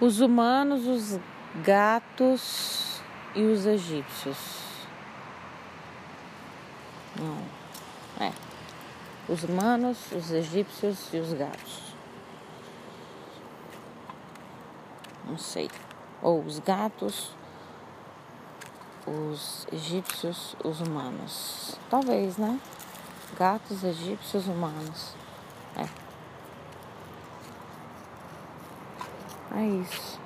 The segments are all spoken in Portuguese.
Os humanos, os gatos e os egípcios. Não. É. Os humanos, os egípcios e os gatos. Não sei. Ou os gatos, os egípcios, os humanos. Talvez, né? Gatos, egípcios, humanos. É. É isso.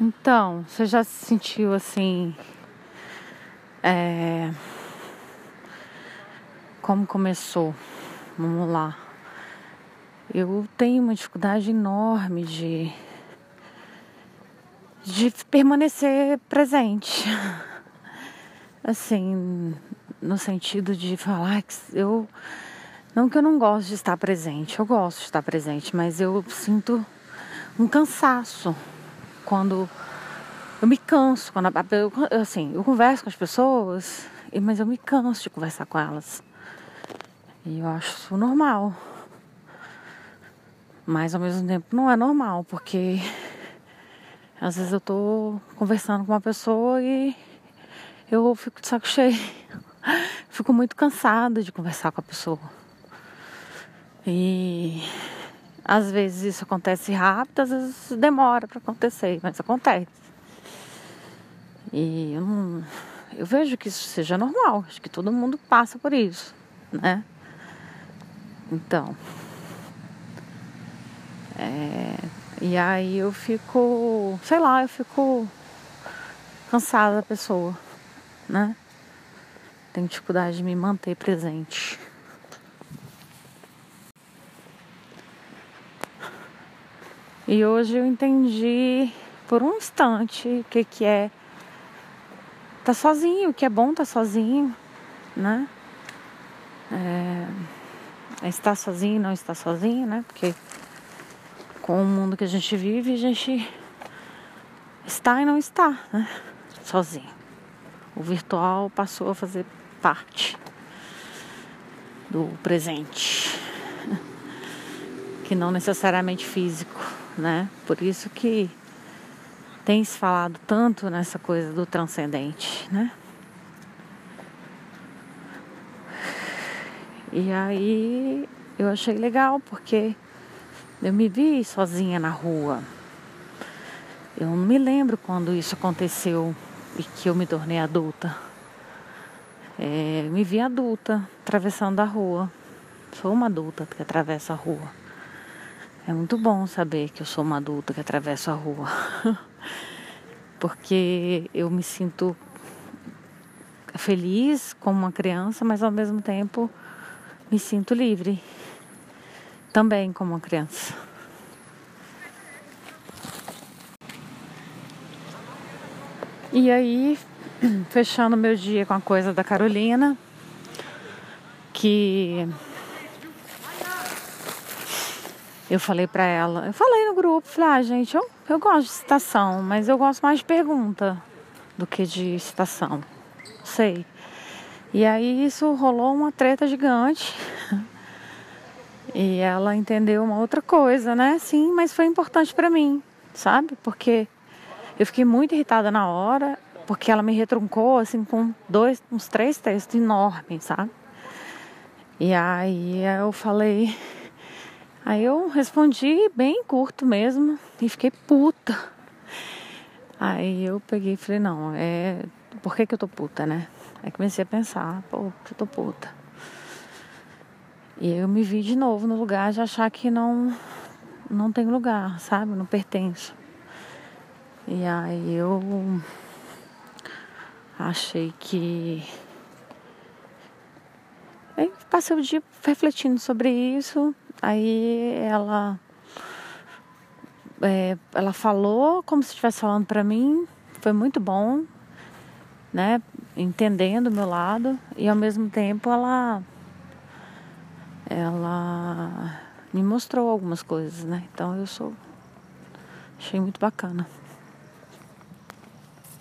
Então, você já se sentiu assim. É... Como começou? Vamos lá. Eu tenho uma dificuldade enorme de de permanecer presente. Assim, no sentido de falar que eu. Não que eu não gosto de estar presente, eu gosto de estar presente, mas eu sinto um cansaço quando eu me canso, quando eu, assim, eu converso com as pessoas, mas eu me canso de conversar com elas. E eu acho isso normal. Mas ao mesmo tempo não é normal, porque às vezes eu tô conversando com uma pessoa e eu fico de saco cheio. Fico muito cansada de conversar com a pessoa. E às vezes isso acontece rápido, às vezes demora para acontecer, mas acontece. E eu, não, eu vejo que isso seja normal, acho que todo mundo passa por isso, né? Então, é, e aí eu fico, sei lá, eu fico cansada da pessoa, né? Tenho dificuldade de me manter presente. E hoje eu entendi por um instante o que, que é tá sozinho, o que é bom tá sozinho, né? É, é estar sozinho, não estar sozinho, né? Porque com o mundo que a gente vive, a gente está e não está, né? Sozinho. O virtual passou a fazer parte do presente, que não necessariamente físico, né? Por isso que tem se falado tanto nessa coisa do transcendente, né? E aí eu achei legal porque eu me vi sozinha na rua. Eu não me lembro quando isso aconteceu e que eu me tornei adulta. É, me vi adulta atravessando a rua. Sou uma adulta que atravessa a rua. É muito bom saber que eu sou uma adulta que atravessa a rua. Porque eu me sinto feliz como uma criança, mas ao mesmo tempo me sinto livre também como uma criança. E aí, fechando meu dia com a coisa da Carolina, que eu falei para ela, eu falei no grupo, falei, ah, gente, eu, eu gosto de citação, mas eu gosto mais de pergunta do que de citação. Sei. E aí isso rolou uma treta gigante. E ela entendeu uma outra coisa, né? Sim, mas foi importante para mim, sabe? Porque eu fiquei muito irritada na hora, porque ela me retruncou assim com dois, uns três textos enormes, sabe? E aí eu falei, aí eu respondi bem curto mesmo e fiquei puta. Aí eu peguei e falei, não, é. Por que, que eu tô puta, né? Aí comecei a pensar, pô, eu tô puta. E eu me vi de novo no lugar de achar que não não tem lugar, sabe? Não pertenço. E aí eu achei que aí passei o dia refletindo sobre isso. Aí ela é, ela falou como se estivesse falando para mim. Foi muito bom, né? Entendendo o meu lado e ao mesmo tempo ela ela me mostrou algumas coisas, né? Então eu sou achei muito bacana.